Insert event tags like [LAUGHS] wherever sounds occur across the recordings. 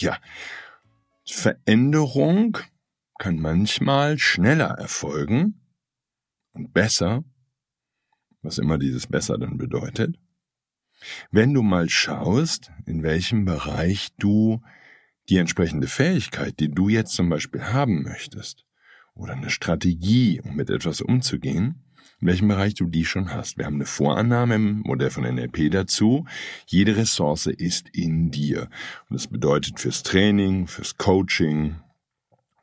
Ja, Veränderung kann manchmal schneller erfolgen und besser, was immer dieses besser dann bedeutet, wenn du mal schaust, in welchem Bereich du die entsprechende Fähigkeit, die du jetzt zum Beispiel haben möchtest, oder eine Strategie, um mit etwas umzugehen, in welchem Bereich du die schon hast. Wir haben eine Vorannahme im Modell von NLP dazu. Jede Ressource ist in dir. Und das bedeutet fürs Training, fürs Coaching,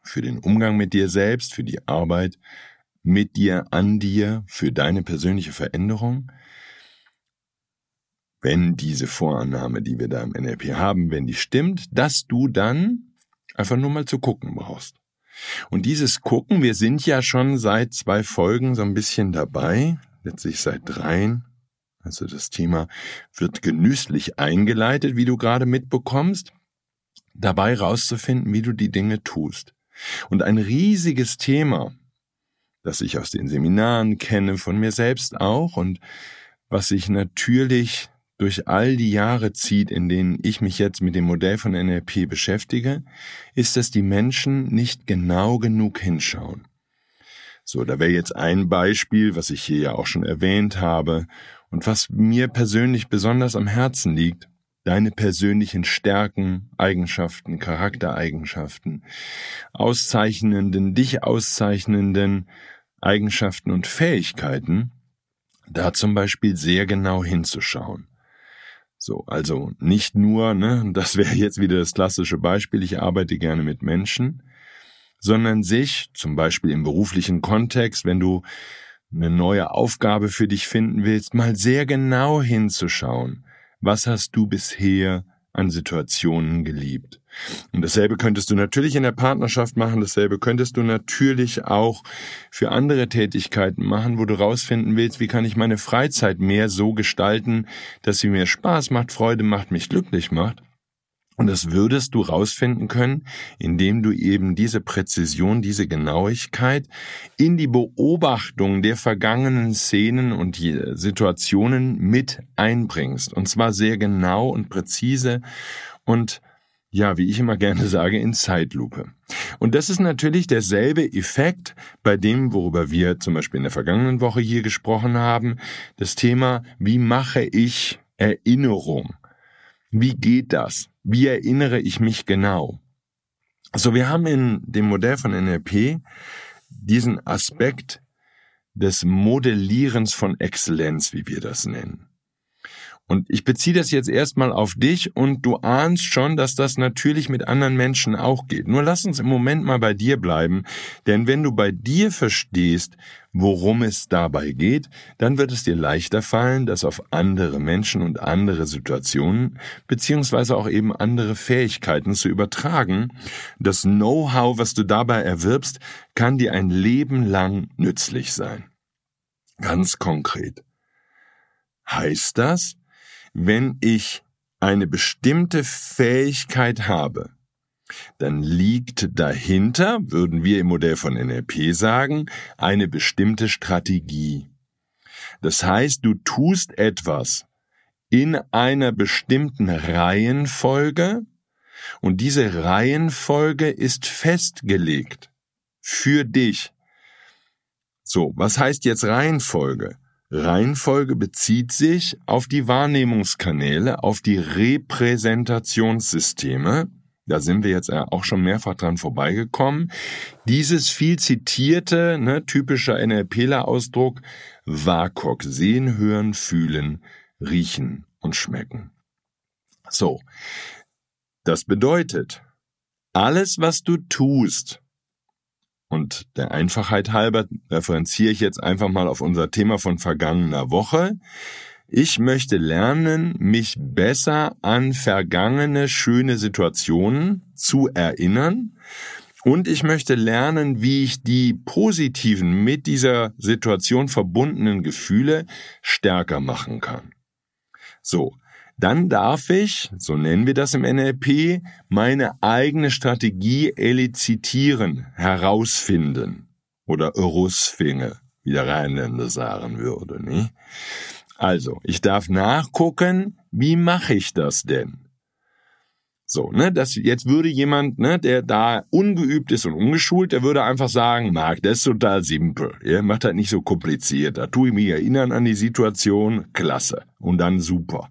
für den Umgang mit dir selbst, für die Arbeit mit dir, an dir, für deine persönliche Veränderung. Wenn diese Vorannahme, die wir da im NLP haben, wenn die stimmt, dass du dann einfach nur mal zu gucken brauchst. Und dieses Gucken, wir sind ja schon seit zwei Folgen so ein bisschen dabei, letztlich seit dreien. Also das Thema wird genüsslich eingeleitet, wie du gerade mitbekommst, dabei rauszufinden, wie du die Dinge tust. Und ein riesiges Thema, das ich aus den Seminaren kenne, von mir selbst auch und was sich natürlich durch all die Jahre zieht, in denen ich mich jetzt mit dem Modell von NLP beschäftige, ist, dass die Menschen nicht genau genug hinschauen. So, da wäre jetzt ein Beispiel, was ich hier ja auch schon erwähnt habe und was mir persönlich besonders am Herzen liegt, deine persönlichen Stärken, Eigenschaften, Charaktereigenschaften, auszeichnenden, dich auszeichnenden Eigenschaften und Fähigkeiten, da zum Beispiel sehr genau hinzuschauen. So, also nicht nur, ne, das wäre jetzt wieder das klassische Beispiel, ich arbeite gerne mit Menschen, sondern sich, zum Beispiel im beruflichen Kontext, wenn du eine neue Aufgabe für dich finden willst, mal sehr genau hinzuschauen. Was hast du bisher an Situationen geliebt. Und dasselbe könntest du natürlich in der Partnerschaft machen, dasselbe könntest du natürlich auch für andere Tätigkeiten machen, wo du rausfinden willst, wie kann ich meine Freizeit mehr so gestalten, dass sie mir Spaß macht, Freude macht, mich glücklich macht. Und das würdest du rausfinden können, indem du eben diese Präzision, diese Genauigkeit in die Beobachtung der vergangenen Szenen und Situationen mit einbringst. Und zwar sehr genau und präzise und ja, wie ich immer gerne [LAUGHS] sage, in Zeitlupe. Und das ist natürlich derselbe Effekt bei dem, worüber wir zum Beispiel in der vergangenen Woche hier gesprochen haben. Das Thema, wie mache ich Erinnerung? Wie geht das? Wie erinnere ich mich genau? Also wir haben in dem Modell von NLP diesen Aspekt des Modellierens von Exzellenz, wie wir das nennen. Und ich beziehe das jetzt erstmal auf dich und du ahnst schon, dass das natürlich mit anderen Menschen auch geht. Nur lass uns im Moment mal bei dir bleiben, denn wenn du bei dir verstehst, worum es dabei geht, dann wird es dir leichter fallen, das auf andere Menschen und andere Situationen beziehungsweise auch eben andere Fähigkeiten zu übertragen. Das Know-how, was du dabei erwirbst, kann dir ein Leben lang nützlich sein. Ganz konkret. Heißt das, wenn ich eine bestimmte Fähigkeit habe, dann liegt dahinter, würden wir im Modell von NLP sagen, eine bestimmte Strategie. Das heißt, du tust etwas in einer bestimmten Reihenfolge und diese Reihenfolge ist festgelegt für dich. So, was heißt jetzt Reihenfolge? Reihenfolge bezieht sich auf die Wahrnehmungskanäle, auf die Repräsentationssysteme, da sind wir jetzt auch schon mehrfach dran vorbeigekommen, dieses viel zitierte, ne, typischer NLPler-Ausdruck, WAKOK, sehen, hören, fühlen, riechen und schmecken. So, das bedeutet, alles, was du tust, und der Einfachheit halber referenziere ich jetzt einfach mal auf unser Thema von vergangener Woche. Ich möchte lernen, mich besser an vergangene schöne Situationen zu erinnern. Und ich möchte lernen, wie ich die positiven mit dieser Situation verbundenen Gefühle stärker machen kann. So, dann darf ich, so nennen wir das im NLP, meine eigene Strategie elizitieren, herausfinden oder Urusfinge, wie der Rheinländer sagen würde. Nicht? Also, ich darf nachgucken, wie mache ich das denn? So, ne, das, jetzt würde jemand, ne, der da ungeübt ist und ungeschult, der würde einfach sagen, Marc, das ist total simpel. Ihr macht das nicht so kompliziert. Da tue ich mich erinnern an die Situation, klasse. Und dann super.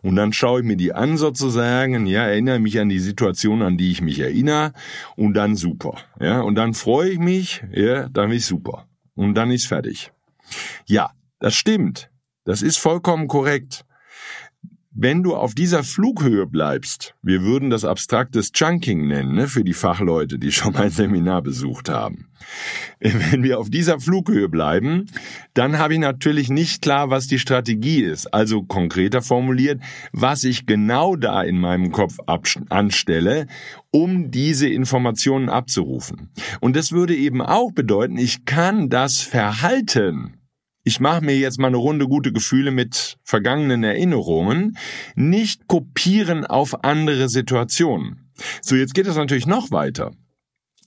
Und dann schaue ich mir die an sozusagen, ja, erinnere mich an die Situation, an die ich mich erinnere, und dann super. Ja, und dann freue ich mich, ja, dann ist super. Und dann ist fertig. Ja, das stimmt. Das ist vollkommen korrekt. Wenn du auf dieser Flughöhe bleibst, wir würden das abstraktes Chunking nennen, ne, für die Fachleute, die [LAUGHS] schon mein Seminar besucht haben. Wenn wir auf dieser Flughöhe bleiben, dann habe ich natürlich nicht klar, was die Strategie ist. Also konkreter formuliert, was ich genau da in meinem Kopf anstelle, um diese Informationen abzurufen. Und das würde eben auch bedeuten, ich kann das Verhalten ich mache mir jetzt mal eine Runde gute Gefühle mit vergangenen Erinnerungen, nicht kopieren auf andere Situationen. So, jetzt geht es natürlich noch weiter.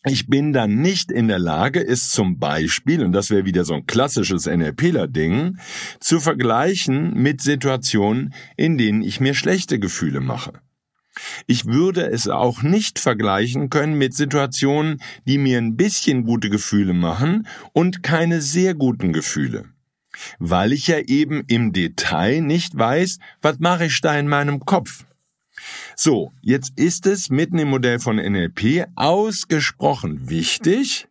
Ich bin dann nicht in der Lage, es zum Beispiel, und das wäre wieder so ein klassisches NLPler-Ding, zu vergleichen mit Situationen, in denen ich mir schlechte Gefühle mache. Ich würde es auch nicht vergleichen können mit Situationen, die mir ein bisschen gute Gefühle machen und keine sehr guten Gefühle weil ich ja eben im Detail nicht weiß, was mache ich da in meinem Kopf. So, jetzt ist es mitten im Modell von NLP ausgesprochen wichtig,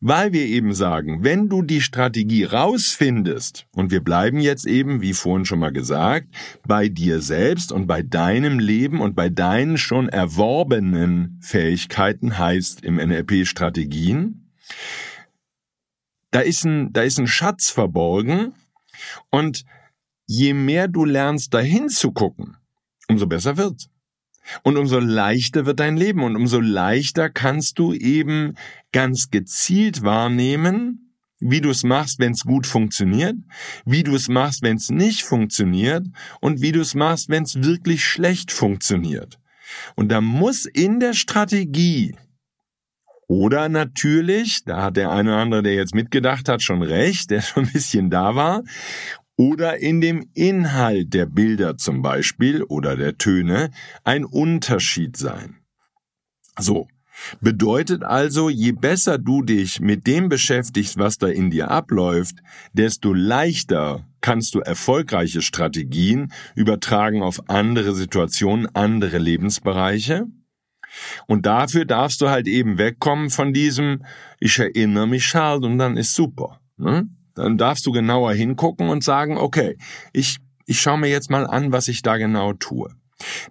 weil wir eben sagen, wenn du die Strategie rausfindest, und wir bleiben jetzt eben, wie vorhin schon mal gesagt, bei dir selbst und bei deinem Leben und bei deinen schon erworbenen Fähigkeiten heißt im NLP Strategien, da ist ein, da ist ein Schatz verborgen und je mehr du lernst, dahin zu gucken, umso besser wird's. Und umso leichter wird dein Leben und umso leichter kannst du eben ganz gezielt wahrnehmen, wie du es machst, wenn es gut funktioniert, wie du es machst, wenn es nicht funktioniert und wie du es machst, wenn es wirklich schlecht funktioniert. Und da muss in der Strategie oder natürlich, da hat der eine oder andere, der jetzt mitgedacht hat, schon recht, der [LAUGHS] schon ein bisschen da war. Oder in dem Inhalt der Bilder zum Beispiel oder der Töne ein Unterschied sein. So. Bedeutet also, je besser du dich mit dem beschäftigst, was da in dir abläuft, desto leichter kannst du erfolgreiche Strategien übertragen auf andere Situationen, andere Lebensbereiche und dafür darfst du halt eben wegkommen von diesem, ich erinnere mich halt und dann ist super. Ne? Dann darfst du genauer hingucken und sagen, okay, ich, ich schaue mir jetzt mal an, was ich da genau tue.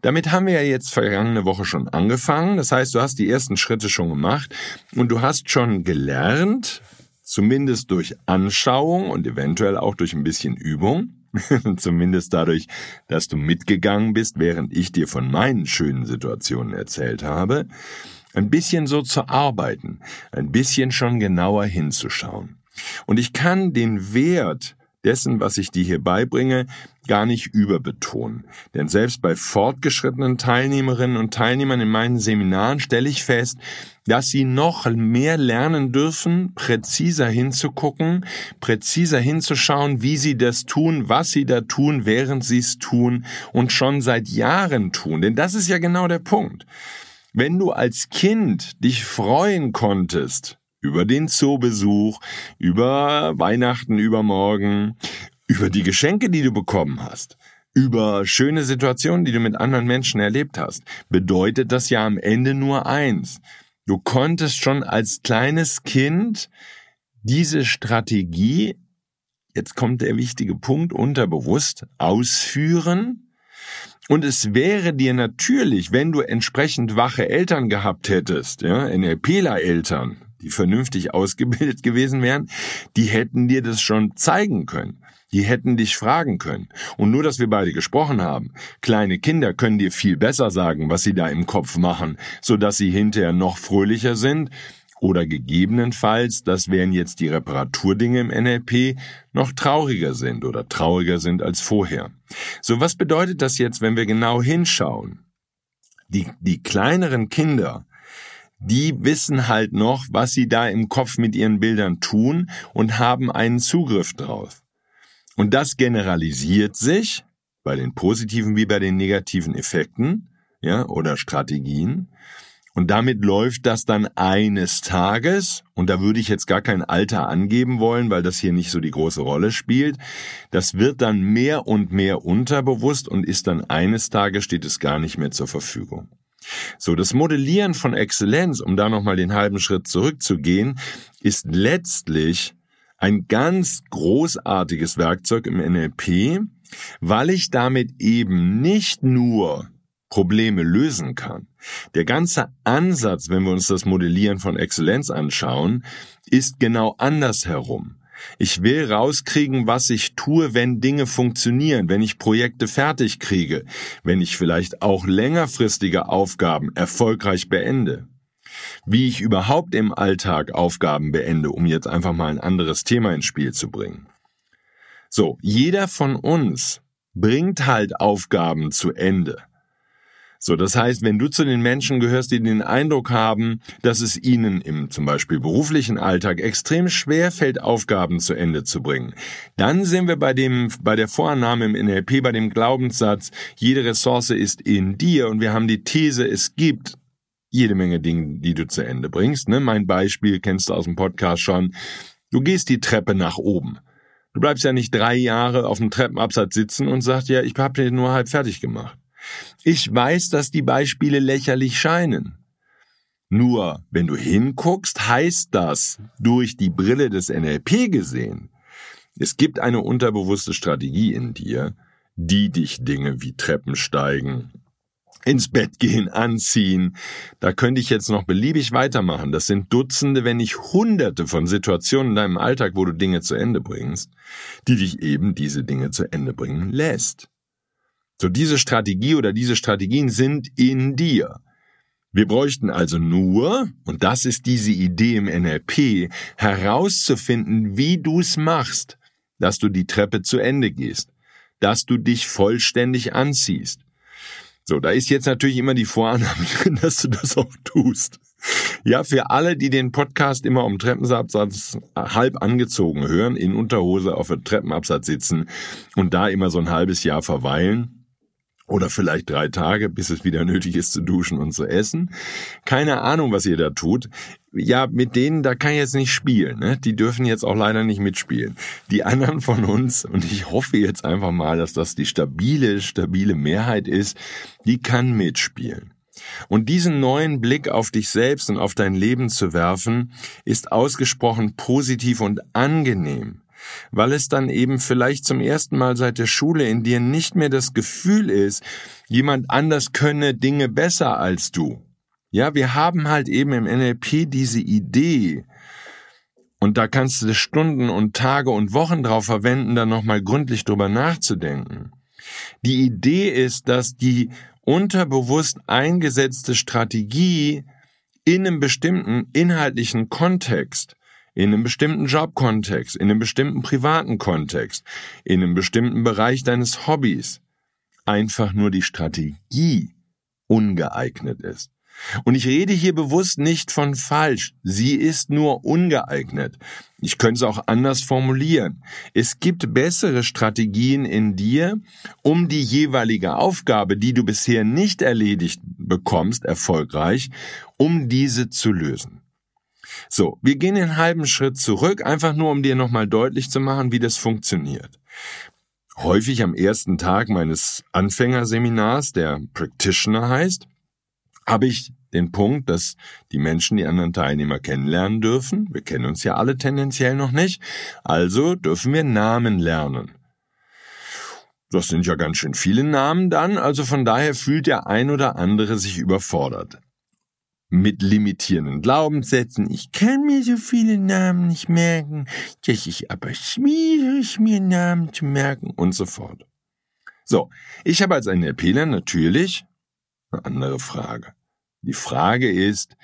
Damit haben wir ja jetzt vergangene Woche schon angefangen. Das heißt, du hast die ersten Schritte schon gemacht und du hast schon gelernt, zumindest durch Anschauung und eventuell auch durch ein bisschen Übung, [LAUGHS] Zumindest dadurch, dass du mitgegangen bist, während ich dir von meinen schönen Situationen erzählt habe, ein bisschen so zu arbeiten, ein bisschen schon genauer hinzuschauen. Und ich kann den Wert dessen, was ich dir hier beibringe, gar nicht überbetonen. Denn selbst bei fortgeschrittenen Teilnehmerinnen und Teilnehmern in meinen Seminaren stelle ich fest, dass sie noch mehr lernen dürfen, präziser hinzugucken, präziser hinzuschauen, wie sie das tun, was sie da tun, während sie es tun und schon seit Jahren tun. Denn das ist ja genau der Punkt. Wenn du als Kind dich freuen konntest, über den Zoobesuch, über Weihnachten übermorgen, über die Geschenke, die du bekommen hast, über schöne Situationen, die du mit anderen Menschen erlebt hast, bedeutet das ja am Ende nur eins. Du konntest schon als kleines Kind diese Strategie, jetzt kommt der wichtige Punkt, unterbewusst ausführen. Und es wäre dir natürlich, wenn du entsprechend wache Eltern gehabt hättest, ja, NLPler-Eltern, die vernünftig ausgebildet gewesen wären, die hätten dir das schon zeigen können. Die hätten dich fragen können. Und nur, dass wir beide gesprochen haben. Kleine Kinder können dir viel besser sagen, was sie da im Kopf machen, so dass sie hinterher noch fröhlicher sind. Oder gegebenenfalls, das wären jetzt die Reparaturdinge im NLP, noch trauriger sind oder trauriger sind als vorher. So, was bedeutet das jetzt, wenn wir genau hinschauen? Die, die kleineren Kinder, die wissen halt noch, was sie da im Kopf mit ihren Bildern tun und haben einen Zugriff drauf. Und das generalisiert sich bei den positiven wie bei den negativen Effekten, ja, oder Strategien. Und damit läuft das dann eines Tages, und da würde ich jetzt gar kein Alter angeben wollen, weil das hier nicht so die große Rolle spielt, das wird dann mehr und mehr unterbewusst und ist dann eines Tages steht es gar nicht mehr zur Verfügung. So, das Modellieren von Exzellenz, um da nochmal den halben Schritt zurückzugehen, ist letztlich ein ganz großartiges Werkzeug im NLP, weil ich damit eben nicht nur Probleme lösen kann. Der ganze Ansatz, wenn wir uns das Modellieren von Exzellenz anschauen, ist genau andersherum. Ich will rauskriegen, was ich tue, wenn Dinge funktionieren, wenn ich Projekte fertig kriege, wenn ich vielleicht auch längerfristige Aufgaben erfolgreich beende wie ich überhaupt im Alltag Aufgaben beende, um jetzt einfach mal ein anderes Thema ins Spiel zu bringen. So, jeder von uns bringt halt Aufgaben zu Ende. So, das heißt, wenn du zu den Menschen gehörst, die den Eindruck haben, dass es ihnen im zum Beispiel beruflichen Alltag extrem schwer fällt, Aufgaben zu Ende zu bringen, dann sind wir bei dem, bei der Vorannahme im NLP, bei dem Glaubenssatz, jede Ressource ist in dir und wir haben die These, es gibt jede Menge Dinge, die du zu Ende bringst. Ne? Mein Beispiel kennst du aus dem Podcast schon. Du gehst die Treppe nach oben. Du bleibst ja nicht drei Jahre auf dem Treppenabsatz sitzen und sagst, ja, ich habe den nur halb fertig gemacht. Ich weiß, dass die Beispiele lächerlich scheinen. Nur, wenn du hinguckst, heißt das durch die Brille des NLP gesehen, es gibt eine unterbewusste Strategie in dir, die dich Dinge wie Treppen steigen, ins Bett gehen, anziehen. Da könnte ich jetzt noch beliebig weitermachen. Das sind Dutzende, wenn nicht Hunderte von Situationen in deinem Alltag, wo du Dinge zu Ende bringst, die dich eben diese Dinge zu Ende bringen lässt. So diese Strategie oder diese Strategien sind in dir. Wir bräuchten also nur, und das ist diese Idee im NLP, herauszufinden, wie du es machst, dass du die Treppe zu Ende gehst, dass du dich vollständig anziehst, so, da ist jetzt natürlich immer die Vorannahme [LAUGHS] drin, dass du das auch tust. Ja, für alle, die den Podcast immer um Treppenabsatz halb angezogen hören, in Unterhose auf dem Treppenabsatz sitzen und da immer so ein halbes Jahr verweilen, oder vielleicht drei Tage, bis es wieder nötig ist zu duschen und zu essen. Keine Ahnung, was ihr da tut. Ja, mit denen, da kann ich jetzt nicht spielen. Ne? Die dürfen jetzt auch leider nicht mitspielen. Die anderen von uns, und ich hoffe jetzt einfach mal, dass das die stabile, stabile Mehrheit ist, die kann mitspielen. Und diesen neuen Blick auf dich selbst und auf dein Leben zu werfen, ist ausgesprochen positiv und angenehm weil es dann eben vielleicht zum ersten Mal seit der Schule in dir nicht mehr das Gefühl ist, jemand anders könne Dinge besser als du. Ja, wir haben halt eben im NLP diese Idee, und da kannst du Stunden und Tage und Wochen drauf verwenden, da nochmal gründlich drüber nachzudenken. Die Idee ist, dass die unterbewusst eingesetzte Strategie in einem bestimmten inhaltlichen Kontext in einem bestimmten Jobkontext, in einem bestimmten privaten Kontext, in einem bestimmten Bereich deines Hobbys einfach nur die Strategie ungeeignet ist. Und ich rede hier bewusst nicht von falsch. Sie ist nur ungeeignet. Ich könnte es auch anders formulieren. Es gibt bessere Strategien in dir, um die jeweilige Aufgabe, die du bisher nicht erledigt bekommst, erfolgreich, um diese zu lösen. So, wir gehen einen halben Schritt zurück, einfach nur um dir nochmal deutlich zu machen, wie das funktioniert. häufig am ersten Tag meines Anfängerseminars, der Practitioner heißt, habe ich den Punkt, dass die Menschen die anderen Teilnehmer kennenlernen dürfen. Wir kennen uns ja alle tendenziell noch nicht. Also dürfen wir Namen lernen. Das sind ja ganz schön viele Namen dann, also von daher fühlt der ein oder andere sich überfordert. Mit limitierenden Glaubenssätzen, ich kann mir so viele Namen nicht merken, das ist aber schwierig, mir Namen zu merken und so fort. So, ich habe als NLPler natürlich eine andere Frage. Die Frage ist,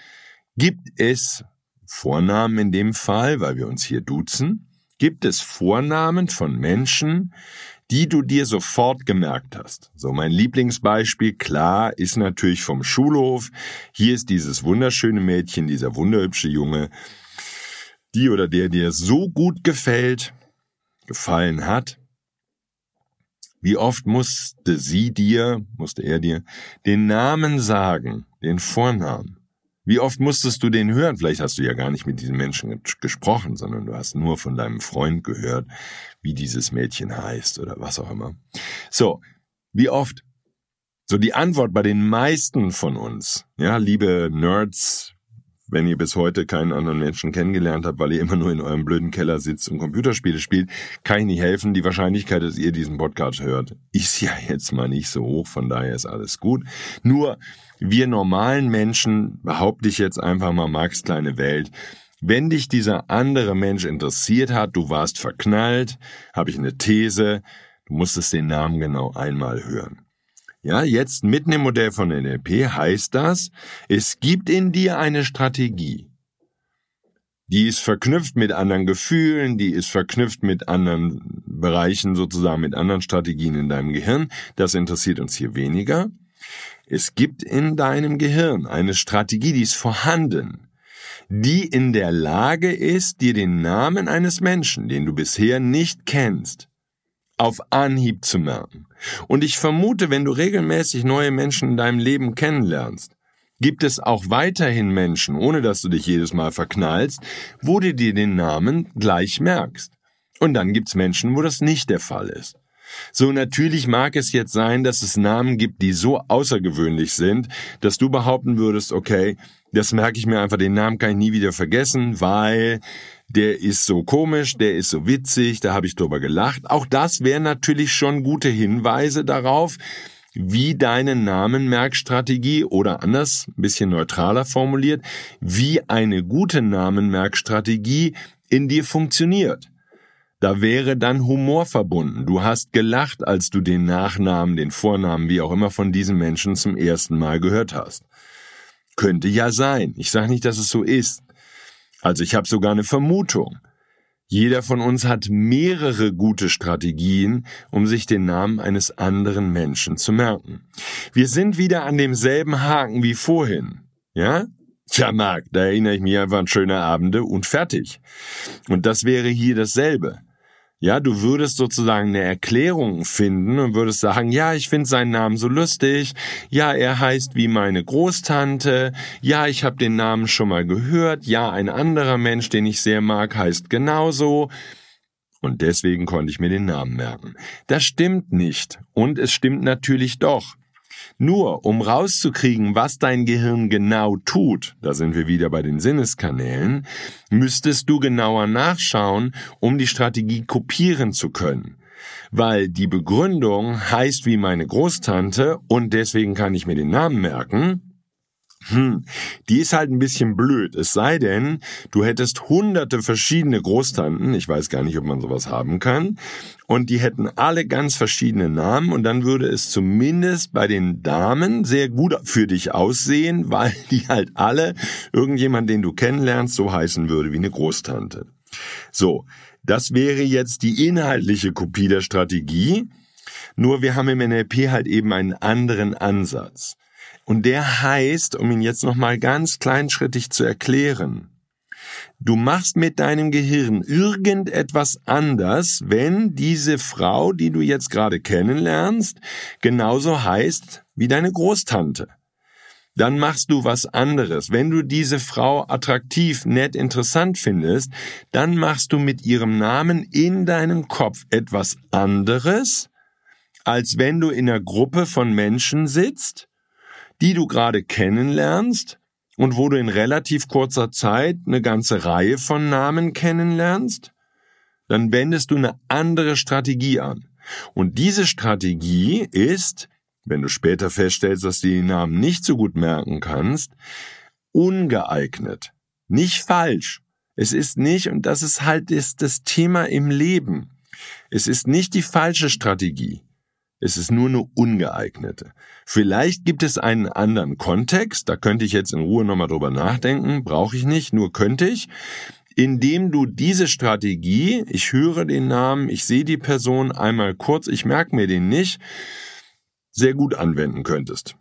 gibt es Vornamen in dem Fall, weil wir uns hier duzen, gibt es Vornamen von Menschen, die du dir sofort gemerkt hast. So mein Lieblingsbeispiel, klar, ist natürlich vom Schulhof. Hier ist dieses wunderschöne Mädchen, dieser wunderhübsche Junge, die oder der dir so gut gefällt, gefallen hat. Wie oft musste sie dir, musste er dir, den Namen sagen, den Vornamen? Wie oft musstest du den hören? Vielleicht hast du ja gar nicht mit diesem Menschen gesprochen, sondern du hast nur von deinem Freund gehört, wie dieses Mädchen heißt oder was auch immer. So, wie oft? So die Antwort bei den meisten von uns, ja, liebe Nerds, wenn ihr bis heute keinen anderen Menschen kennengelernt habt, weil ihr immer nur in eurem blöden Keller sitzt und Computerspiele spielt, kann ich nicht helfen. Die Wahrscheinlichkeit, dass ihr diesen Podcast hört, ist ja jetzt mal nicht so hoch, von daher ist alles gut. Nur wir normalen Menschen, behaupte ich jetzt einfach mal Max kleine Welt, wenn dich dieser andere Mensch interessiert hat, du warst verknallt, habe ich eine These, du musstest den Namen genau einmal hören. Ja, jetzt mitten im Modell von NLP heißt das, es gibt in dir eine Strategie. Die ist verknüpft mit anderen Gefühlen, die ist verknüpft mit anderen Bereichen, sozusagen mit anderen Strategien in deinem Gehirn. Das interessiert uns hier weniger. Es gibt in deinem Gehirn eine Strategie, die ist vorhanden, die in der Lage ist, dir den Namen eines Menschen, den du bisher nicht kennst, auf Anhieb zu merken. Und ich vermute, wenn du regelmäßig neue Menschen in deinem Leben kennenlernst, gibt es auch weiterhin Menschen, ohne dass du dich jedes Mal verknallst, wo du dir den Namen gleich merkst. Und dann gibt's Menschen, wo das nicht der Fall ist. So natürlich mag es jetzt sein, dass es Namen gibt, die so außergewöhnlich sind, dass du behaupten würdest, okay, das merke ich mir einfach, den Namen kann ich nie wieder vergessen, weil der ist so komisch, der ist so witzig, da habe ich drüber gelacht. Auch das wären natürlich schon gute Hinweise darauf, wie deine Namenmerkstrategie oder anders, ein bisschen neutraler formuliert, wie eine gute Namenmerkstrategie in dir funktioniert. Da wäre dann Humor verbunden. Du hast gelacht, als du den Nachnamen, den Vornamen, wie auch immer von diesen Menschen zum ersten Mal gehört hast. Könnte ja sein. Ich sage nicht, dass es so ist. Also ich habe sogar eine Vermutung. Jeder von uns hat mehrere gute Strategien, um sich den Namen eines anderen Menschen zu merken. Wir sind wieder an demselben Haken wie vorhin. Ja? Tja, Marc, da erinnere ich mich einfach an schöne Abende und fertig. Und das wäre hier dasselbe. Ja, du würdest sozusagen eine Erklärung finden und würdest sagen, ja, ich finde seinen Namen so lustig, ja, er heißt wie meine Großtante, ja, ich habe den Namen schon mal gehört, ja, ein anderer Mensch, den ich sehr mag, heißt genauso. Und deswegen konnte ich mir den Namen merken. Das stimmt nicht. Und es stimmt natürlich doch. Nur um rauszukriegen, was dein Gehirn genau tut, da sind wir wieder bei den Sinneskanälen, müsstest du genauer nachschauen, um die Strategie kopieren zu können. Weil die Begründung heißt wie meine Großtante und deswegen kann ich mir den Namen merken, hm, die ist halt ein bisschen blöd. Es sei denn, du hättest hunderte verschiedene Großtanten, ich weiß gar nicht, ob man sowas haben kann, und die hätten alle ganz verschiedene Namen und dann würde es zumindest bei den Damen sehr gut für dich aussehen, [LAUGHS] weil die halt alle irgendjemand, den du kennenlernst, so heißen würde wie eine Großtante. So, das wäre jetzt die inhaltliche Kopie der Strategie, nur wir haben im NLP halt eben einen anderen Ansatz. Und der heißt, um ihn jetzt nochmal ganz kleinschrittig zu erklären, du machst mit deinem Gehirn irgendetwas anders, wenn diese Frau, die du jetzt gerade kennenlernst, genauso heißt wie deine Großtante. dann machst du was anderes. Wenn du diese Frau attraktiv, nett, interessant findest, dann machst du mit ihrem Namen in deinem Kopf etwas anderes, als wenn du in einer Gruppe von Menschen sitzt, die du gerade kennenlernst und wo du in relativ kurzer Zeit eine ganze Reihe von Namen kennenlernst, dann wendest du eine andere Strategie an. Und diese Strategie ist, wenn du später feststellst, dass du die Namen nicht so gut merken kannst, ungeeignet. Nicht falsch. Es ist nicht, und das ist halt ist das Thema im Leben. Es ist nicht die falsche Strategie. Es ist nur eine ungeeignete. Vielleicht gibt es einen anderen Kontext, da könnte ich jetzt in Ruhe nochmal drüber nachdenken, brauche ich nicht, nur könnte ich, indem du diese Strategie, ich höre den Namen, ich sehe die Person einmal kurz, ich merke mir den nicht, sehr gut anwenden könntest.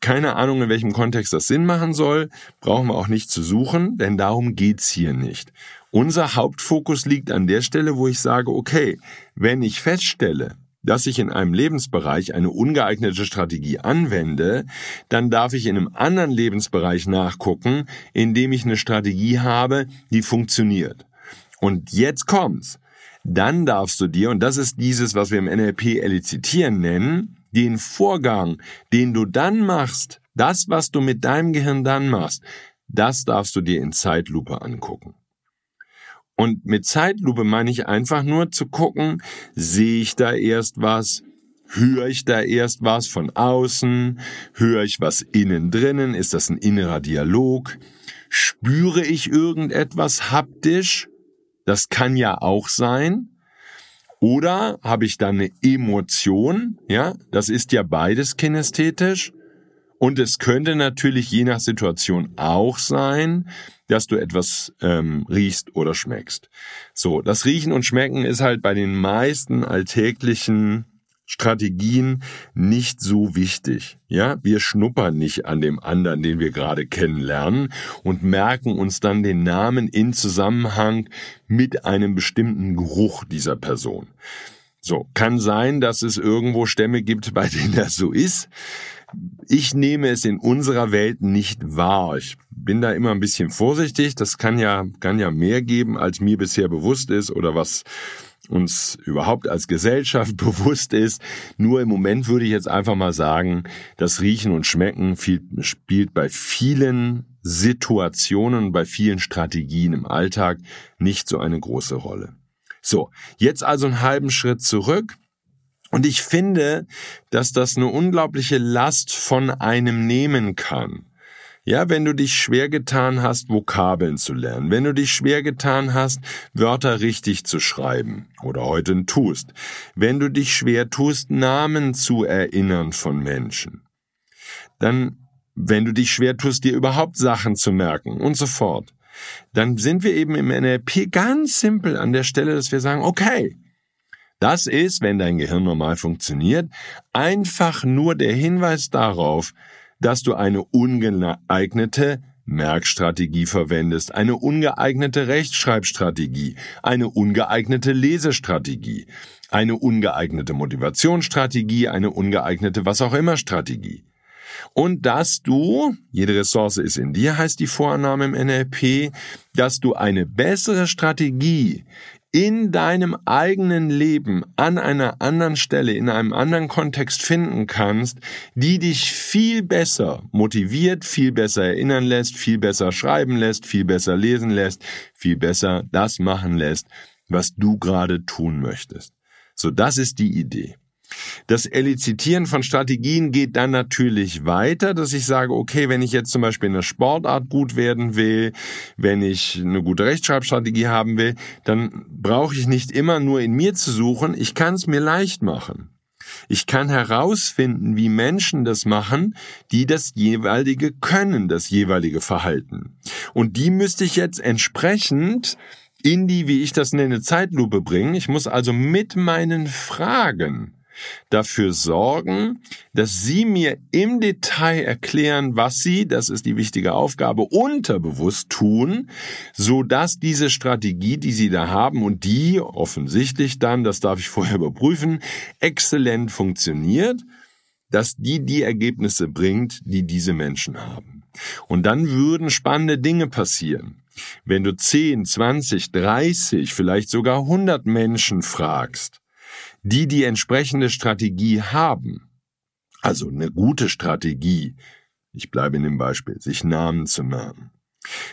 Keine Ahnung, in welchem Kontext das Sinn machen soll, brauchen wir auch nicht zu suchen, denn darum geht's hier nicht. Unser Hauptfokus liegt an der Stelle, wo ich sage, okay, wenn ich feststelle, dass ich in einem Lebensbereich eine ungeeignete Strategie anwende, dann darf ich in einem anderen Lebensbereich nachgucken, in dem ich eine Strategie habe, die funktioniert. Und jetzt kommt's. Dann darfst du dir, und das ist dieses, was wir im NLP elizitieren nennen, den Vorgang, den du dann machst, das, was du mit deinem Gehirn dann machst, das darfst du dir in Zeitlupe angucken. Und mit Zeitlupe meine ich einfach nur zu gucken, sehe ich da erst was, höre ich da erst was von außen, höre ich was innen drinnen, ist das ein innerer Dialog, spüre ich irgendetwas haptisch, das kann ja auch sein, oder habe ich dann eine Emotion? Ja, das ist ja beides kinästhetisch. Und es könnte natürlich je nach Situation auch sein, dass du etwas ähm, riechst oder schmeckst. So, das Riechen und Schmecken ist halt bei den meisten alltäglichen Strategien nicht so wichtig. Ja, wir schnuppern nicht an dem anderen, den wir gerade kennenlernen und merken uns dann den Namen in Zusammenhang mit einem bestimmten Geruch dieser Person. So, kann sein, dass es irgendwo Stämme gibt, bei denen das so ist. Ich nehme es in unserer Welt nicht wahr. Ich bin da immer ein bisschen vorsichtig. Das kann ja, kann ja mehr geben, als mir bisher bewusst ist oder was uns überhaupt als Gesellschaft [LAUGHS] bewusst ist. Nur im Moment würde ich jetzt einfach mal sagen, das Riechen und Schmecken viel, spielt bei vielen Situationen, bei vielen Strategien im Alltag nicht so eine große Rolle. So, jetzt also einen halben Schritt zurück. Und ich finde, dass das eine unglaubliche Last von einem nehmen kann. Ja, wenn du dich schwer getan hast, Vokabeln zu lernen, wenn du dich schwer getan hast, Wörter richtig zu schreiben oder heute tust, wenn du dich schwer tust, Namen zu erinnern von Menschen, dann, wenn du dich schwer tust, dir überhaupt Sachen zu merken und so fort, dann sind wir eben im NLP ganz simpel an der Stelle, dass wir sagen, okay, das ist, wenn dein Gehirn normal funktioniert, einfach nur der Hinweis darauf, dass du eine ungeeignete Merkstrategie verwendest, eine ungeeignete Rechtschreibstrategie, eine ungeeignete Lesestrategie, eine ungeeignete Motivationsstrategie, eine ungeeignete was auch immer Strategie. Und dass du, jede Ressource ist in dir, heißt die Vorannahme im NLP, dass du eine bessere Strategie in deinem eigenen Leben an einer anderen Stelle, in einem anderen Kontext finden kannst, die dich viel besser motiviert, viel besser erinnern lässt, viel besser schreiben lässt, viel besser lesen lässt, viel besser das machen lässt, was du gerade tun möchtest. So, das ist die Idee. Das Elizitieren von Strategien geht dann natürlich weiter, dass ich sage, okay, wenn ich jetzt zum Beispiel in der Sportart gut werden will, wenn ich eine gute Rechtschreibstrategie haben will, dann brauche ich nicht immer nur in mir zu suchen, ich kann es mir leicht machen. Ich kann herausfinden, wie Menschen das machen, die das jeweilige können, das jeweilige Verhalten. Und die müsste ich jetzt entsprechend in die, wie ich das nenne, Zeitlupe bringen. Ich muss also mit meinen Fragen dafür sorgen, dass Sie mir im Detail erklären, was Sie, das ist die wichtige Aufgabe, unterbewusst tun, so dass diese Strategie, die Sie da haben und die offensichtlich dann, das darf ich vorher überprüfen, exzellent funktioniert, dass die die Ergebnisse bringt, die diese Menschen haben. Und dann würden spannende Dinge passieren. Wenn du 10, 20, 30, vielleicht sogar 100 Menschen fragst, die die entsprechende Strategie haben, also eine gute Strategie, ich bleibe in dem Beispiel, sich Namen zu merken,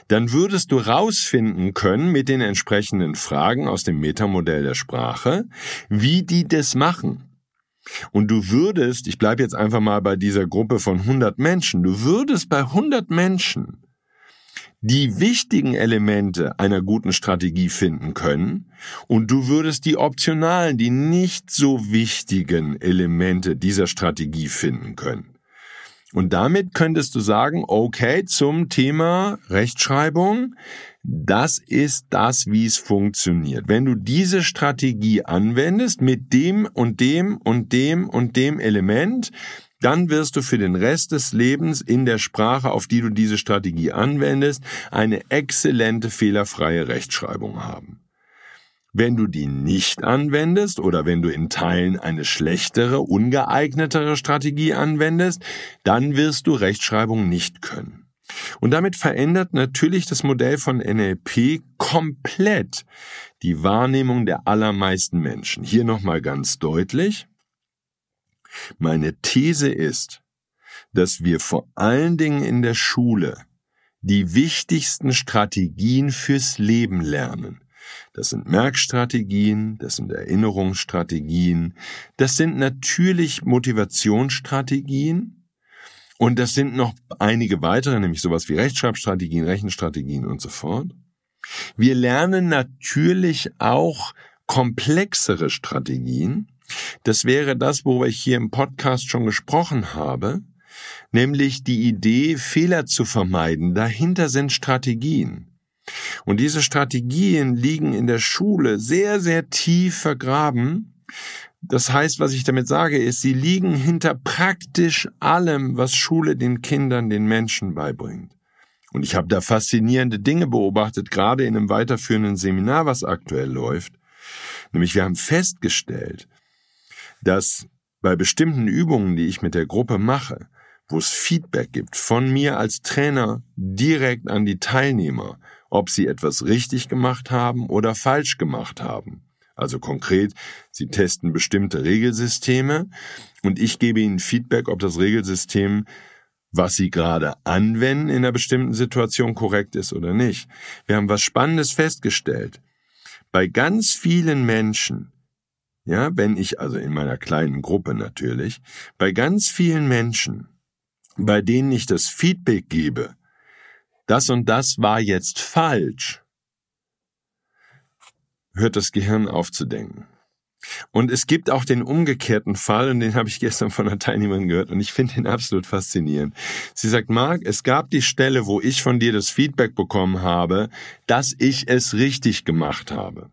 dann würdest du rausfinden können mit den entsprechenden Fragen aus dem Metamodell der Sprache, wie die das machen. Und du würdest, ich bleibe jetzt einfach mal bei dieser Gruppe von 100 Menschen, du würdest bei 100 Menschen die wichtigen Elemente einer guten Strategie finden können und du würdest die optionalen, die nicht so wichtigen Elemente dieser Strategie finden können. Und damit könntest du sagen, okay, zum Thema Rechtschreibung, das ist das, wie es funktioniert. Wenn du diese Strategie anwendest mit dem und dem und dem und dem Element, dann wirst du für den Rest des Lebens in der Sprache, auf die du diese Strategie anwendest, eine exzellente fehlerfreie Rechtschreibung haben. Wenn du die nicht anwendest oder wenn du in Teilen eine schlechtere, ungeeignetere Strategie anwendest, dann wirst du Rechtschreibung nicht können. Und damit verändert natürlich das Modell von NLP komplett die Wahrnehmung der allermeisten Menschen. Hier nochmal ganz deutlich. Meine These ist, dass wir vor allen Dingen in der Schule die wichtigsten Strategien fürs Leben lernen. Das sind Merkstrategien, das sind Erinnerungsstrategien, das sind natürlich Motivationsstrategien und das sind noch einige weitere, nämlich sowas wie Rechtschreibstrategien, Rechenstrategien und so fort. Wir lernen natürlich auch komplexere Strategien. Das wäre das, worüber ich hier im Podcast schon gesprochen habe, nämlich die Idee, Fehler zu vermeiden. Dahinter sind Strategien. Und diese Strategien liegen in der Schule sehr, sehr tief vergraben. Das heißt, was ich damit sage, ist, sie liegen hinter praktisch allem, was Schule den Kindern, den Menschen beibringt. Und ich habe da faszinierende Dinge beobachtet, gerade in einem weiterführenden Seminar, was aktuell läuft. Nämlich wir haben festgestellt, dass bei bestimmten Übungen, die ich mit der Gruppe mache, wo es Feedback gibt von mir als Trainer direkt an die Teilnehmer, ob sie etwas richtig gemacht haben oder falsch gemacht haben. Also konkret, sie testen bestimmte Regelsysteme und ich gebe ihnen Feedback, ob das Regelsystem, was sie gerade anwenden in einer bestimmten Situation korrekt ist oder nicht. Wir haben was Spannendes festgestellt. Bei ganz vielen Menschen, ja, wenn ich also in meiner kleinen Gruppe natürlich, bei ganz vielen Menschen, bei denen ich das Feedback gebe, das und das war jetzt falsch, hört das Gehirn auf zu denken. Und es gibt auch den umgekehrten Fall, und den habe ich gestern von einer Teilnehmerin gehört, und ich finde ihn absolut faszinierend. Sie sagt, Marc, es gab die Stelle, wo ich von dir das Feedback bekommen habe, dass ich es richtig gemacht habe.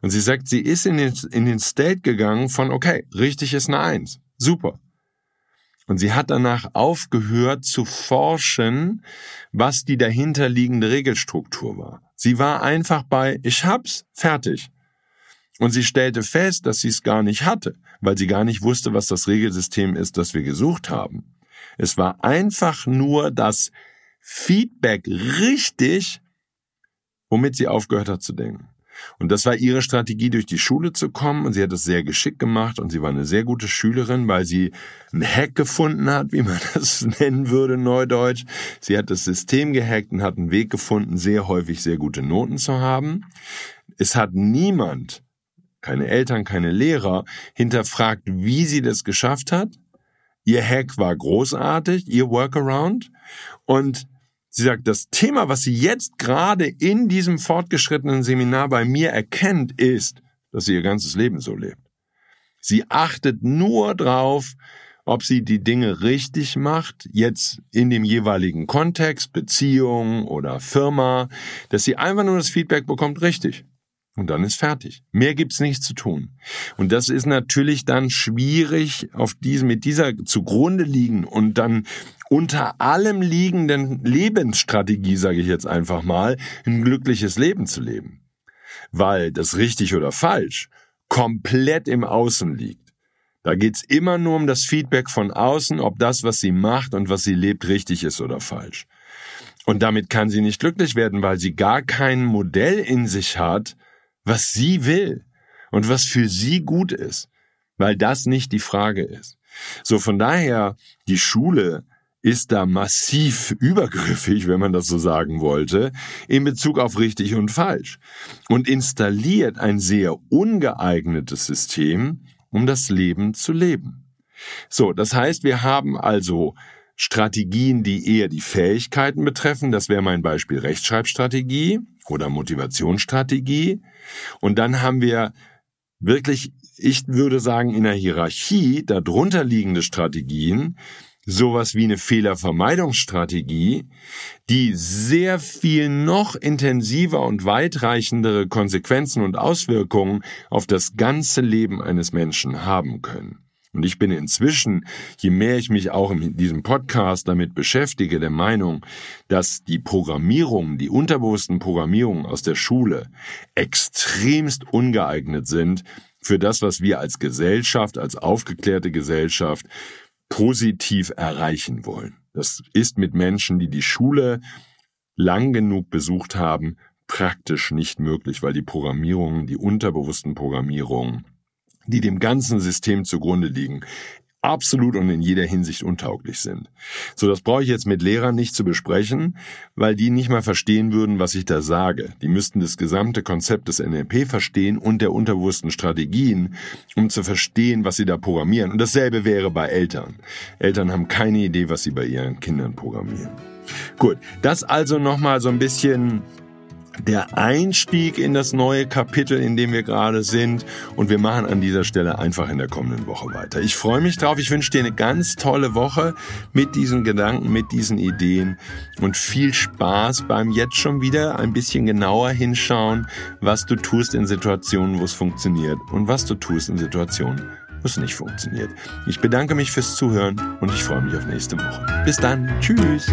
Und sie sagt, sie ist in den, in den State gegangen von, okay, richtig ist eine Eins. Super. Und sie hat danach aufgehört zu forschen, was die dahinterliegende Regelstruktur war. Sie war einfach bei, ich hab's, fertig. Und sie stellte fest, dass sie es gar nicht hatte, weil sie gar nicht wusste, was das Regelsystem ist, das wir gesucht haben. Es war einfach nur das Feedback richtig, womit sie aufgehört hat zu denken. Und das war ihre Strategie, durch die Schule zu kommen. Und sie hat es sehr geschickt gemacht und sie war eine sehr gute Schülerin, weil sie einen Hack gefunden hat, wie man [LAUGHS] das nennen würde, neudeutsch. Sie hat das System gehackt und hat einen Weg gefunden, sehr häufig sehr gute Noten zu haben. Es hat niemand, keine Eltern, keine Lehrer, hinterfragt, wie sie das geschafft hat. Ihr Hack war großartig, ihr Workaround. Und Sie sagt, das Thema, was sie jetzt gerade in diesem fortgeschrittenen Seminar bei mir erkennt, ist, dass sie ihr ganzes Leben so lebt. Sie achtet nur drauf, ob sie die Dinge richtig macht, jetzt in dem jeweiligen Kontext, Beziehung oder Firma, dass sie einfach nur das Feedback bekommt, richtig. Und dann ist fertig. Mehr gibt's nicht zu tun. Und das ist natürlich dann schwierig, auf diesem, mit dieser zugrunde liegen und dann unter allem liegenden Lebensstrategie, sage ich jetzt einfach mal, ein glückliches Leben zu leben. Weil das richtig oder falsch komplett im Außen liegt. Da geht's immer nur um das Feedback von außen, ob das, was sie macht und was sie lebt, richtig ist oder falsch. Und damit kann sie nicht glücklich werden, weil sie gar kein Modell in sich hat, was sie will und was für sie gut ist, weil das nicht die Frage ist. So von daher, die Schule ist da massiv übergriffig, wenn man das so sagen wollte, in Bezug auf richtig und falsch und installiert ein sehr ungeeignetes System, um das Leben zu leben. So, das heißt, wir haben also Strategien, die eher die Fähigkeiten betreffen. Das wäre mein Beispiel Rechtschreibstrategie oder Motivationsstrategie. Und dann haben wir wirklich, ich würde sagen, in der Hierarchie darunter liegende Strategien, sowas wie eine Fehlervermeidungsstrategie, die sehr viel noch intensiver und weitreichendere Konsequenzen und Auswirkungen auf das ganze Leben eines Menschen haben können. Und ich bin inzwischen, je mehr ich mich auch in diesem Podcast damit beschäftige, der Meinung, dass die Programmierungen, die unterbewussten Programmierungen aus der Schule extremst ungeeignet sind für das, was wir als Gesellschaft, als aufgeklärte Gesellschaft positiv erreichen wollen. Das ist mit Menschen, die die Schule lang genug besucht haben, praktisch nicht möglich, weil die Programmierungen, die unterbewussten Programmierungen die dem ganzen System zugrunde liegen, absolut und in jeder Hinsicht untauglich sind. So, das brauche ich jetzt mit Lehrern nicht zu besprechen, weil die nicht mal verstehen würden, was ich da sage. Die müssten das gesamte Konzept des NLP verstehen und der unterbewussten Strategien, um zu verstehen, was sie da programmieren. Und dasselbe wäre bei Eltern. Eltern haben keine Idee, was sie bei ihren Kindern programmieren. Gut, das also nochmal so ein bisschen der Einstieg in das neue Kapitel, in dem wir gerade sind. Und wir machen an dieser Stelle einfach in der kommenden Woche weiter. Ich freue mich drauf. Ich wünsche dir eine ganz tolle Woche mit diesen Gedanken, mit diesen Ideen und viel Spaß beim jetzt schon wieder ein bisschen genauer hinschauen, was du tust in Situationen, wo es funktioniert und was du tust in Situationen, wo es nicht funktioniert. Ich bedanke mich fürs Zuhören und ich freue mich auf nächste Woche. Bis dann. Tschüss.